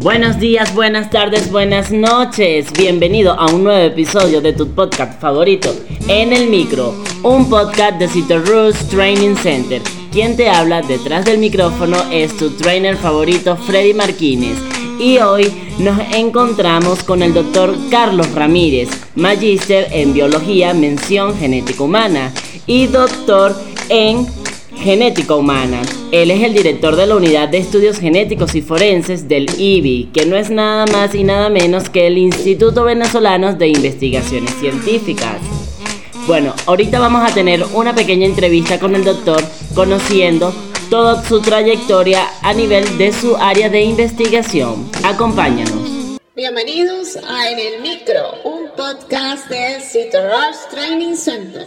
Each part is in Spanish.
Buenos días, buenas tardes, buenas noches. Bienvenido a un nuevo episodio de tu podcast favorito, En el Micro, un podcast de Citrus Training Center. Quien te habla detrás del micrófono es tu trainer favorito, Freddy Marquínez. Y hoy nos encontramos con el doctor Carlos Ramírez, magíster en biología, mención genética humana y doctor en genética humana. Él es el director de la Unidad de Estudios Genéticos y Forenses del IBI, que no es nada más y nada menos que el Instituto Venezolano de Investigaciones Científicas. Bueno, ahorita vamos a tener una pequeña entrevista con el doctor conociendo toda su trayectoria a nivel de su área de investigación. Acompáñanos. Bienvenidos a En el Micro, un podcast del Citrus Training Center.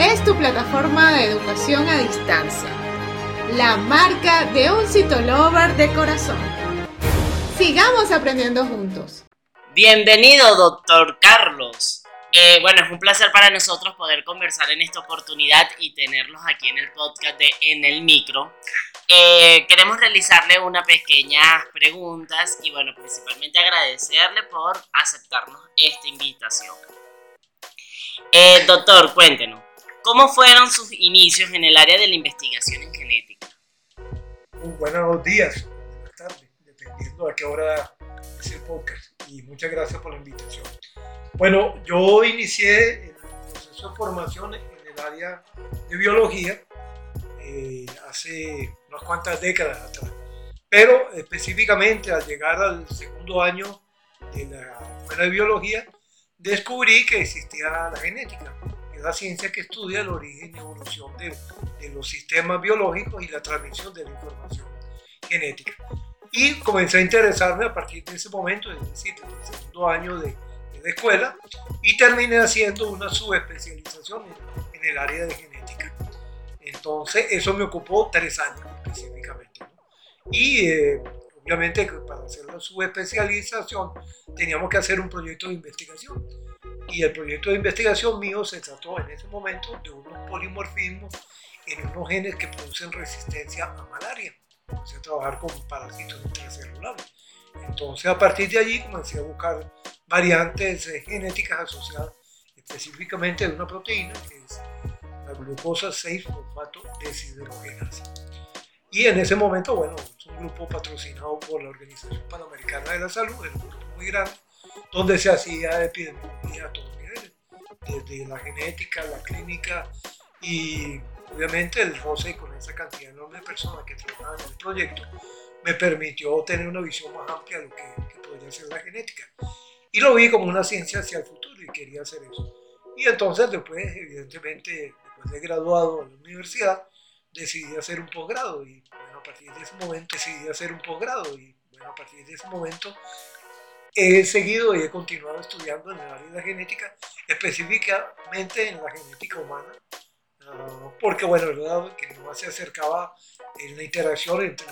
es tu plataforma de educación a distancia, la marca de un citolover de corazón. Sigamos aprendiendo juntos. Bienvenido, doctor Carlos. Eh, bueno, es un placer para nosotros poder conversar en esta oportunidad y tenerlos aquí en el podcast de En el Micro. Eh, queremos realizarle unas pequeñas preguntas y bueno, principalmente agradecerle por aceptarnos esta invitación. Eh, doctor, cuéntenos, ¿Cómo fueron sus inicios en el área de la investigación en genética? buenos días, buenas tardes, dependiendo a qué hora es el podcast. Y muchas gracias por la invitación. Bueno, yo inicié el proceso de formación en el área de biología eh, hace unas cuantas décadas atrás. Pero específicamente al llegar al segundo año de la escuela de biología, descubrí que existía la genética la ciencia que estudia el origen y evolución de, de, los sistemas biológicos y la transmisión de la información genética. Y comencé a interesarme a partir de ese momento, es decir, en el segundo año de, de, la escuela, y terminé haciendo una subespecialización en, en el área de genética. Entonces, eso me ocupó tres años específicamente. Y eh, obviamente para hacer la subespecialización teníamos que hacer un proyecto de investigación y el proyecto de investigación mío se trató en ese momento de unos polimorfismos en unos genes que producen resistencia a malaria. Comencé a trabajar con parásitos intracelulares. Entonces, a partir de allí comencé a buscar variantes eh, genéticas asociadas específicamente de una proteína que es la glucosa 6-fosfato deshidrogenasa. Y en ese momento, bueno, grupo patrocinado por la Organización Panamericana de la Salud, un grupo muy grande, donde se hacía epidemiología a todos niveles, desde la genética, la clínica y obviamente el roce con esa cantidad enorme de personas que trabajaban en el proyecto me permitió tener una visión más amplia de lo que, que podría ser la genética. Y lo vi como una ciencia hacia el futuro y quería hacer eso. Y entonces después, evidentemente, después de graduado en la universidad, decidí hacer un posgrado y bueno, a partir de ese momento decidí hacer un posgrado y bueno, a partir de ese momento he seguido y he continuado estudiando en el área de la genética, específicamente en la genética humana, uh, porque bueno, verdad que no se acercaba en la interacción entre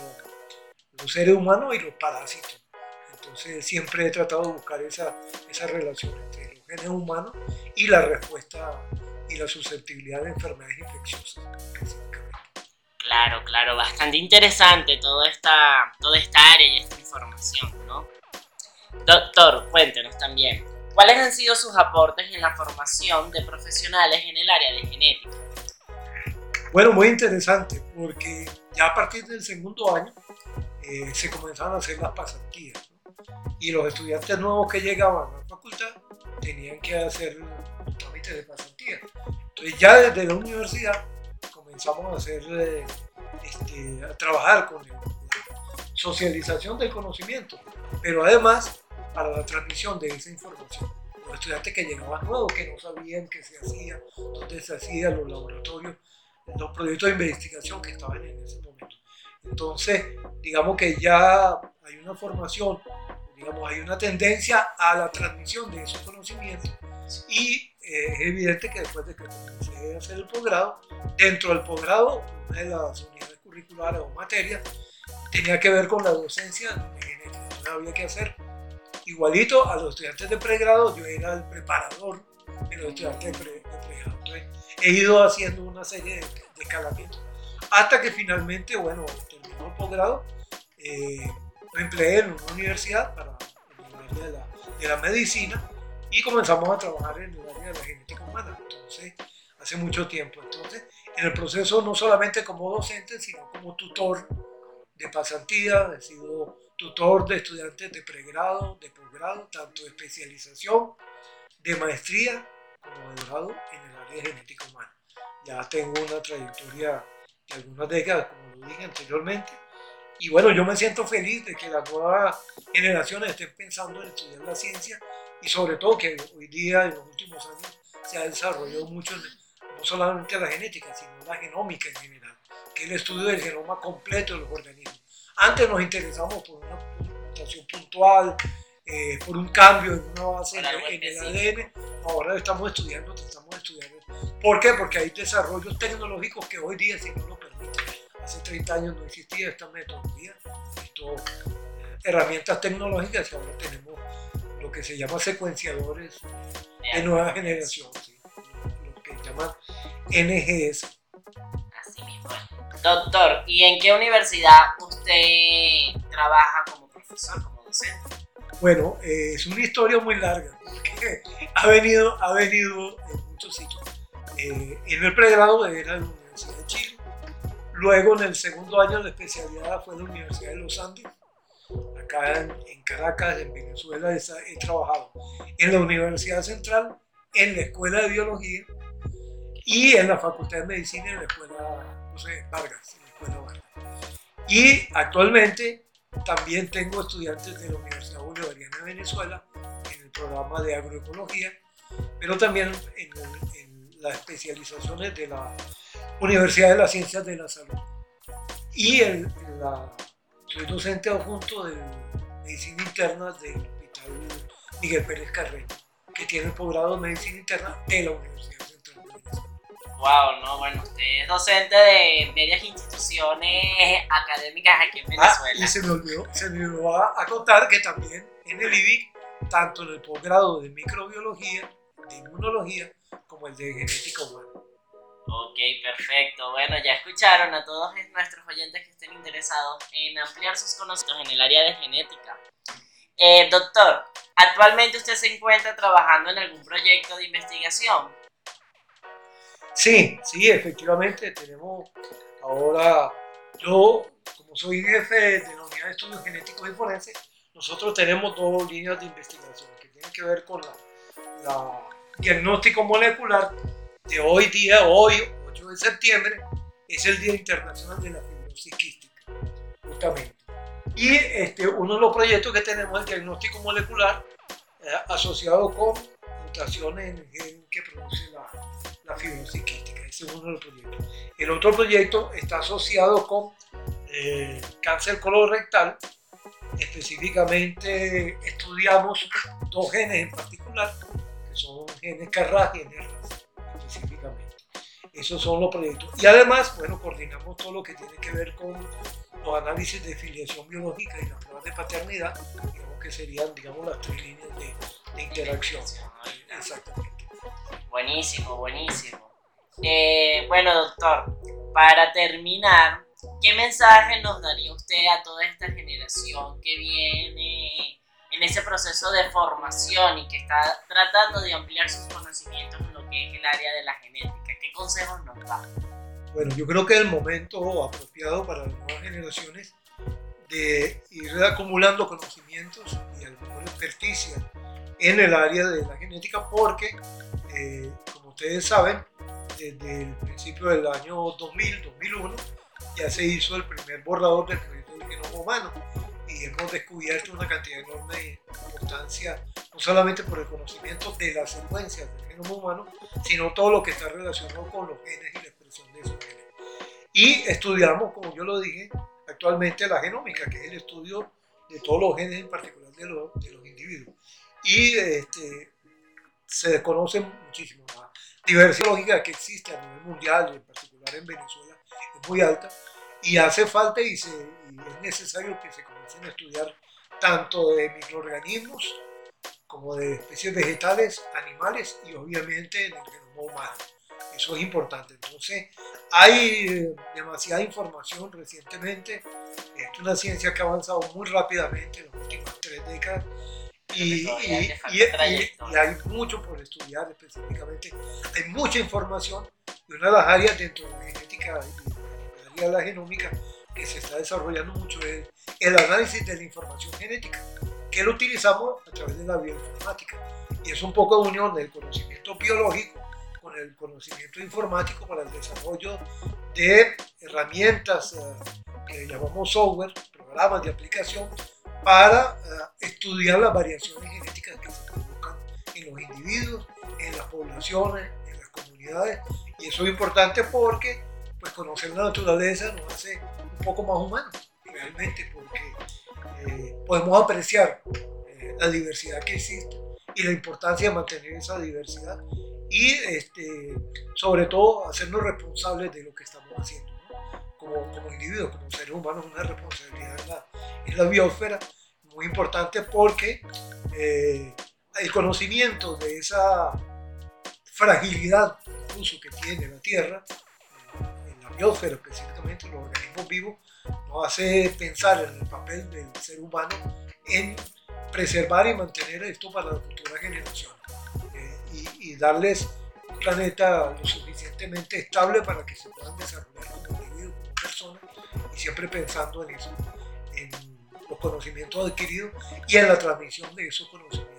los seres humanos y los parásitos. Entonces siempre he tratado de buscar esa, esa relación entre los genes humanos y la respuesta y la susceptibilidad de enfermedades infecciosas específicamente. Claro, claro, bastante interesante toda esta, toda esta área y esta información, ¿no? Doctor, cuéntenos también, ¿cuáles han sido sus aportes en la formación de profesionales en el área de genética? Bueno, muy interesante, porque ya a partir del segundo año eh, se comenzaron a hacer las pasantías, ¿no? y los estudiantes nuevos que llegaban a la facultad tenían que hacer un trámite de pasantía. Entonces ya desde la universidad comenzamos a hacer, eh, este, a trabajar con la socialización del conocimiento, pero además para la transmisión de esa información. Los estudiantes que llegaban nuevos, que no sabían qué se hacía, dónde se hacía, los laboratorios, los proyectos de investigación que estaban en ese momento. Entonces, digamos que ya hay una formación digamos, hay una tendencia a la transmisión de esos conocimientos y eh, es evidente que después de que a hacer el posgrado, dentro del posgrado, una de las unidades curriculares o materias tenía que ver con la docencia de genética. Entonces había que hacer igualito a los estudiantes de pregrado, yo era el preparador de los estudiantes de, pregrado. Entonces he ido haciendo una serie de, de hasta que finalmente, bueno, terminó el posgrado. Eh, me empleé en una universidad para el área de la, de la medicina y comenzamos a trabajar en el área de la genética humana. Entonces, hace mucho tiempo. Entonces, en el proceso no solamente como docente, sino como tutor de pasantía, he sido tutor de estudiantes de pregrado, de posgrado, tanto de especialización, de maestría como de grado en el área de genética humana. Ya tengo una trayectoria de algunas décadas, como lo dije anteriormente, y bueno, yo me siento feliz de que las nuevas generaciones estén pensando en estudiar la ciencia y sobre todo que hoy día, en los últimos años, se ha desarrollado mucho no solamente la genética, sino la genómica en general, que es el estudio del genoma completo de los organismos. Antes nos interesamos por una mutación puntual, eh, por un cambio en una base en, el ADN, ahora estamos estudiando, estamos estudiando. ¿Por qué? Porque hay desarrollos tecnológicos que hoy día sí no lo hace 30 años no existía esta metodología, estas herramientas tecnológicas y ahora tenemos lo que se llama secuenciadores de nueva generación, lo que llaman NGS. Así mismo. Doctor, ¿y en qué universidad usted trabaja como profesor, como docente? Bueno, eh, es una historia muy larga, porque ha venido, ha venido en muchos sitios. Eh, en el pregrado era en la Universidad de Chile, Luego, en el segundo año, la especialidad fue en la Universidad de los Andes. Acá en, Caracas, en Venezuela, he, trabajado en la Universidad Central, en la Escuela de Biología y en la Facultad de Medicina, en la Escuela Vargas. Y actualmente también tengo estudiantes de la Universidad Bolivariana de Venezuela en el programa de agroecología, pero también en las especializaciones de la Universidad de las Ciencias de la Salud. Y el, la, soy docente adjunto de Medicina Interna del Hospital Miguel Pérez Carrera, que tiene el posgrado de Medicina Interna de la Universidad Central de Venezuela. Wow, no, bueno, usted es docente de varias instituciones académicas aquí en ah, Venezuela. y se me olvidó, se me olvidó a, contar que también en el IBIC, tanto en el posgrado de microbiología, de inmunología, como el de genética humana. Ok, perfecto. Bueno, ya escucharon a todos nuestros oyentes que estén interesados en ampliar sus conocimientos en el área de genética. Eh, doctor, ¿actualmente usted se encuentra trabajando en algún proyecto de investigación? Sí, sí, efectivamente. Tenemos ahora, yo como soy jefe de la unidad de estudios genéticos y forenses, nosotros tenemos dos líneas de investigación que tienen que ver con la, la diagnóstico molecular de hoy día, hoy, 8 de septiembre, es el Día Internacional de la Fibrosis Quística, justamente. Y este, uno de los proyectos que tenemos es el diagnóstico molecular eh, asociado con mutaciones en el gen que produce la, la, fibrosis. Ese es uno de los proyectos. El otro proyecto está asociado con eh, cáncer colorectal. Específicamente estudiamos dos genes en particular, que son genes Carras y genes específicamente. Esos son los proyectos. Y además, bueno, coordinamos todo lo que tiene que ver con los análisis de filiación biológica y las pruebas de paternidad, digamos que serían, digamos, las tres líneas de, de interacción. Exactamente. Buenísimo, buenísimo. Eh, bueno, doctor, para terminar, ¿qué mensaje nos daría usted a toda esta generación que viene en ese proceso de formación y que está tratando de ampliar sus conocimientos que es el área de la genética. ¿Qué consejos nos da? Bueno, yo creo que es el momento apropiado para las nuevas generaciones de ir acumulando conocimientos y alguna experticia en el área de la genética porque, eh, como ustedes saben, desde el principio del año 2000, 2001, ya se hizo el primer borrador del proyecto del genoma humano y hemos descubierto una cantidad enorme de importancia, no solamente por el conocimiento de las secuencias del genoma humano, sino todo lo que está relacionado con los genes y la expresión de esos genes. Y estudiamos, como yo lo dije, actualmente la genómica, que es el estudio de todos los genes, en particular de, los, de los individuos. Y este, se desconoce muchísimo. La diversidad lógica que existe a nivel mundial en particular en Venezuela es muy alta y hace falta y, se, y es necesario que se comiencen a estudiar tanto de microorganismos como de especies vegetales, animales y obviamente en el genoma humano. Eso es importante. Entonces, hay eh, demasiada información recientemente. Es una ciencia que ha avanzado muy rápidamente en las últimas tres décadas. Y, y, y, y, hay mucho por estudiar específicamente. Hay mucha información y una de las áreas dentro de la genética y de la genómica que se está desarrollando mucho es el análisis de la información genética, que lo utilizamos a través de la bioinformática. Y es un poco de unión del conocimiento biológico con el conocimiento informático para el desarrollo de herramientas eh, que llamamos software, programas de aplicación, para eh, estudiar las variaciones genéticas que se provocan en los individuos, en las poblaciones, en las comunidades. Y eso es importante porque pues, conocer la naturaleza nos hace un poco más humanos, realmente, porque eh, podemos apreciar la diversidad que existe y la importancia de mantener esa diversidad y este, sobre todo hacernos responsables de lo que estamos haciendo. Como, como individuos, como seres humanos, una responsabilidad en la, en la biosfera muy importante porque eh, el conocimiento de esa fragilidad incluso que tiene la Tierra, la biosfera específicamente, los organismos vivos, nos hace pensar en el papel del ser humano en preservar y mantener esto para las futuras generaciones y, darles un planeta lo suficientemente estable para que se puedan desarrollar como individuos, como personas, y siempre pensando en eso, en los conocimientos adquiridos y en la transmisión de esos conocimientos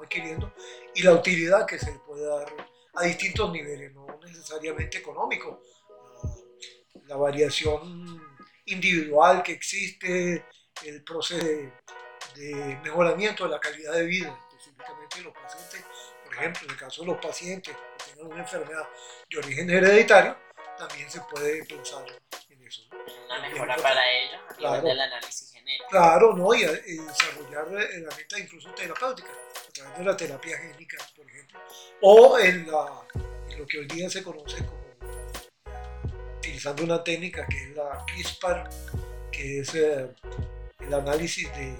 adquiriendo y la utilidad que se le puede dar a distintos niveles, no necesariamente económicos. La variación individual que existe, el proceso de, de mejoramiento de la calidad de vida, específicamente de los pacientes, ejemplo, en el caso de los pacientes que tengan una enfermedad de origen hereditario, también se puede pensar en eso. Una mejora para ellos a nivel del análisis genético. Claro, ¿no? Y, desarrollar herramientas incluso terapéuticas, a través de la terapia génica, por ejemplo. O en, la, en lo que hoy día se conoce como utilizando una técnica que es la CRISPR, que es eh, el análisis de,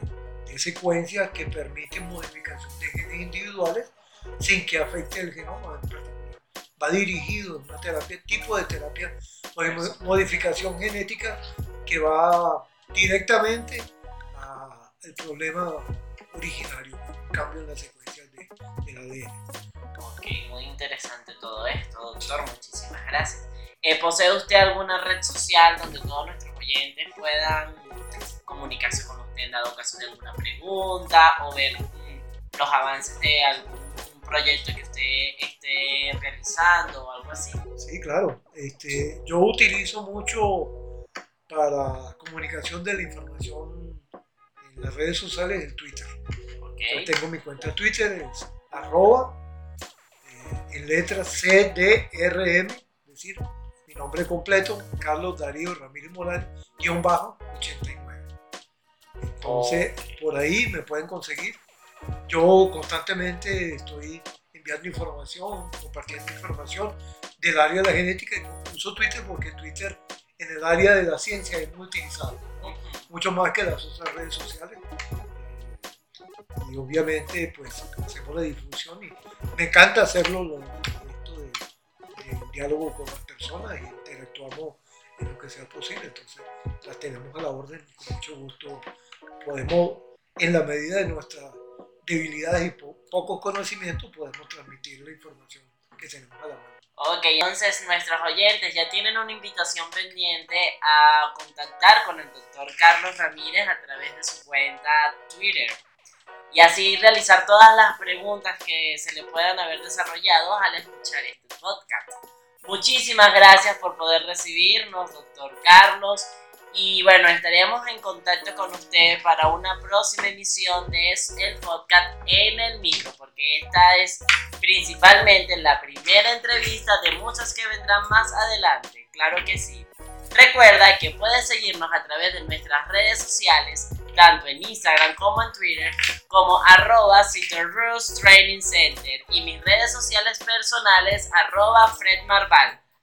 de secuencias que permiten modificación de genes individuales sin que afecte el genoma en particular. Va dirigido a una terapia, tipo de terapia o modificación genética que va directamente al problema originario, cambio en las secuencias de, del ADN. Ok, muy interesante todo esto, doctor. Muchísimas gracias. Eh, ¿Posee usted alguna red social donde todos nuestros oyentes puedan comunicarse con usted en dado caso de alguna pregunta o ver los avances de algún proyecto que usted esté realizando o algo así. Sí, claro. Este, yo utilizo mucho para comunicación de la información en las redes sociales el Twitter. Okay. Yo tengo mi cuenta Twitter, es arroba, eh, en letras CDRM, es decir, mi nombre completo, Carlos Darío Ramírez Morales, guion bajo 89. Entonces, por ahí me pueden conseguir yo constantemente estoy enviando información, compartiendo información del área de la genética, incluso Twitter, porque Twitter en el área de la ciencia es muy utilizado, mucho más que las otras redes sociales. Y obviamente, pues hacemos la difusión y me encanta hacerlo, lo, esto de, de diálogo con las personas y interactuamos en lo que sea posible. Entonces, las tenemos a la orden y con mucho gusto podemos, en la medida de nuestra debilidades y poco conocimiento, podemos transmitir la información que tenemos a la mano. Ok, entonces nuestros oyentes ya tienen una invitación pendiente a contactar con el doctor Carlos Ramírez a través de su cuenta Twitter y así realizar todas las preguntas que se le puedan haber desarrollado al escuchar este podcast. Muchísimas gracias por poder recibirnos, doctor Carlos. Y bueno, estaremos en contacto con ustedes para una próxima emisión de el podcast en el micro, porque esta es principalmente la primera entrevista de muchas que vendrán más adelante. Claro que sí. Recuerda que puedes seguirnos a través de nuestras redes sociales, tanto en Instagram como en Twitter, como arroba Training Center y mis redes sociales personales arroba Fred Marval.